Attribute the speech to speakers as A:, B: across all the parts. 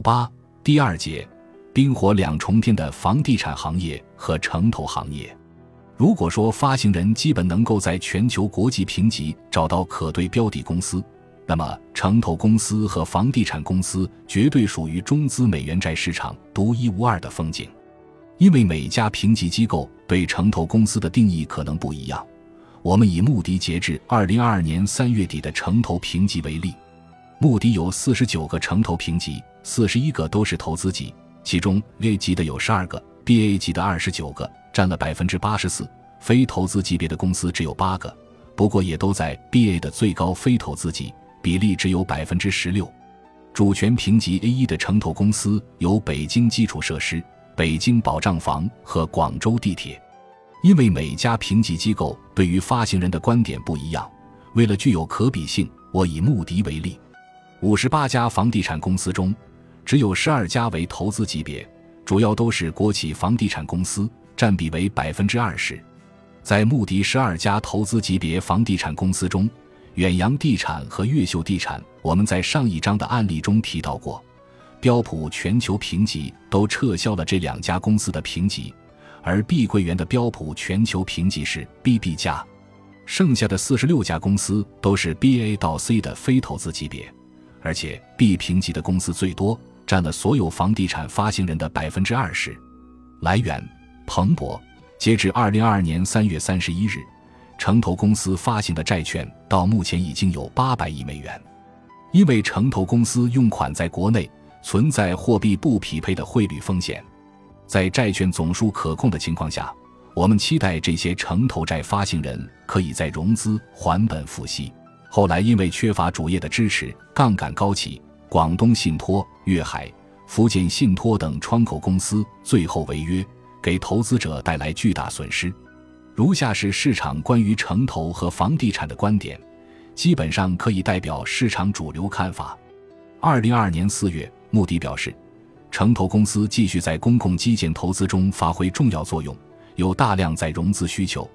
A: 八第二节，冰火两重天的房地产行业和城投行业。如果说发行人基本能够在全球国际评级找到可对标的公司，那么城投公司和房地产公司绝对属于中资美元债市场独一无二的风景。因为每家评级机构对城投公司的定义可能不一样，我们以穆迪截至二零二二年三月底的城投评级为例。穆迪有四十九个城投评级，四十一个都是投资级，其中 A 级的有十二个，BA 级的二十九个。占了百分之八十四，非投资级别的公司只有八个，不过也都在 BA 的最高非投资级，比例只有百分之十六。主权评级 A 一的城投公司有北京基础设施、北京保障房和广州地铁。因为每家评级机构对于发行人的观点不一样，为了具有可比性，我以穆迪为例，五十八家房地产公司中，只有十二家为投资级别，主要都是国企房地产公司。占比为百分之二十，在穆迪十二家投资级别房地产公司中，远洋地产和越秀地产，我们在上一章的案例中提到过，标普全球评级都撤销了这两家公司的评级，而碧桂园的标普全球评级是 BB 加，剩下的四十六家公司都是 BA 到 C 的非投资级别，而且 B 评级的公司最多，占了所有房地产发行人的百分之二十。来源。彭博，截至二零二二年三月三十一日，城投公司发行的债券到目前已经有八百亿美元。因为城投公司用款在国内，存在货币不匹配的汇率风险。在债券总数可控的情况下，我们期待这些城投债发行人可以在融资还本付息。后来因为缺乏主业的支持，杠杆高企，广东信托、粤海、福建信托等窗口公司最后违约。给投资者带来巨大损失。如下是市场关于城投和房地产的观点，基本上可以代表市场主流看法。二零二二年四月，穆迪表示，城投公司继续在公共基建投资中发挥重要作用，有大量在融资需求。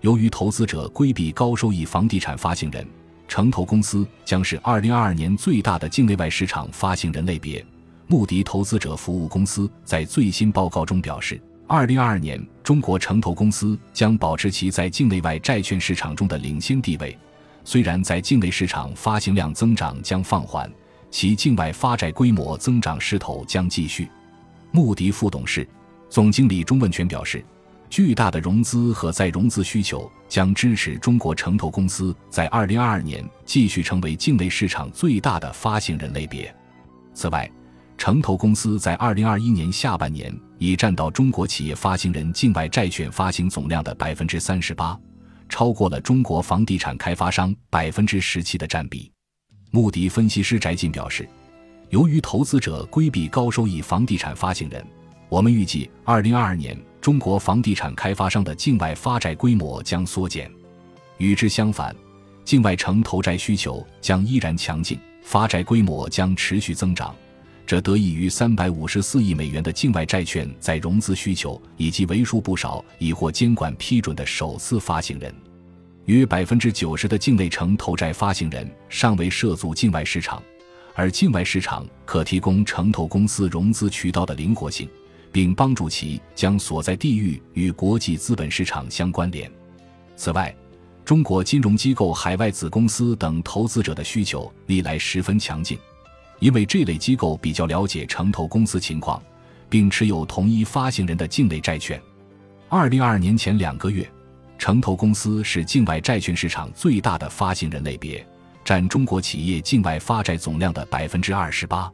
A: 由于投资者规避高收益房地产发行人，城投公司将是二零二二年最大的境内外市场发行人类别。穆迪投资者服务公司在最新报告中表示。二零二二年，中国城投公司将保持其在境内外债券市场中的领先地位。虽然在境内市场发行量增长将放缓，其境外发债规模增长势头将继续。穆迪副董事、总经理钟问全表示，巨大的融资和再融资需求将支持中国城投公司在二零二二年继续成为境内市场最大的发行人类别。此外，城投公司在二零二一年下半年已占到中国企业发行人境外债券发行总量的百分之三十八，超过了中国房地产开发商百分之十七的占比。穆迪分析师翟进表示，由于投资者规避高收益房地产发行人，我们预计二零二二年中国房地产开发商的境外发债规模将缩减。与之相反，境外城投债需求将依然强劲，发债规模将持续增长。这得益于三百五十四亿美元的境外债券在融资需求，以及为数不少已获监管批准的首次发行人。约百分之九十的境内城投债发行人尚未涉足境外市场，而境外市场可提供城投公司融资渠道的灵活性，并帮助其将所在地域与国际资本市场相关联。此外，中国金融机构海外子公司等投资者的需求历来十分强劲。因为这类机构比较了解城投公司情况，并持有同一发行人的境内债券。二零二二年前两个月，城投公司是境外债券市场最大的发行人类别，占中国企业境外发债总量的百分之二十八。